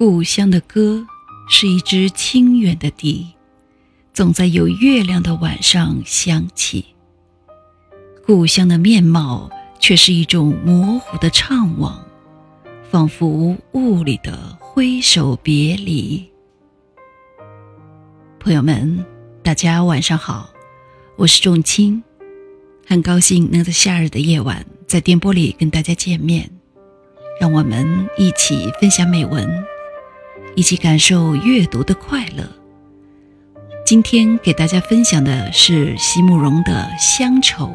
故乡的歌是一支清远的笛，总在有月亮的晚上响起。故乡的面貌却是一种模糊的怅惘，仿佛雾里的挥手别离。朋友们，大家晚上好，我是仲青，很高兴能在夏日的夜晚在电波里跟大家见面，让我们一起分享美文。一起感受阅读的快乐。今天给大家分享的是席慕容的《乡愁》。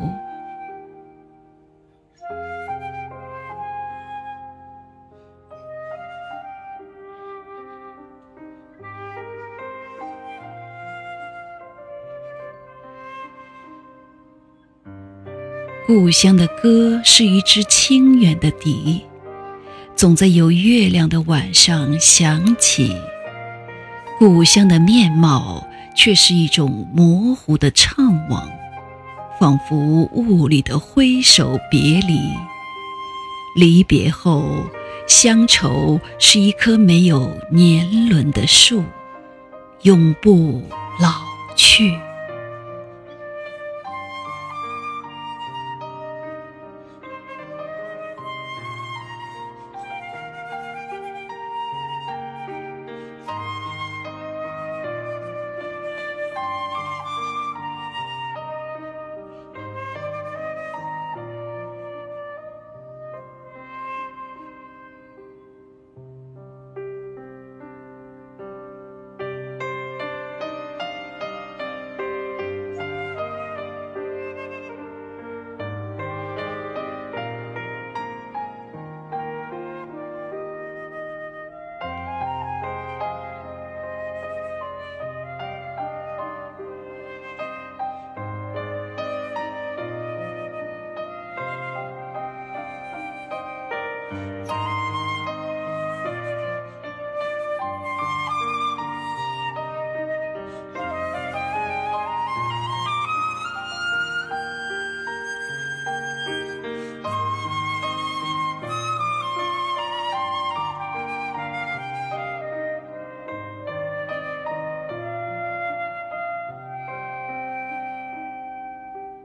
故乡的歌是一支清远的笛。总在有月亮的晚上想起，故乡的面貌却是一种模糊的怅惘，仿佛雾里的挥手别离。离别后，乡愁是一棵没有年轮的树，永不老去。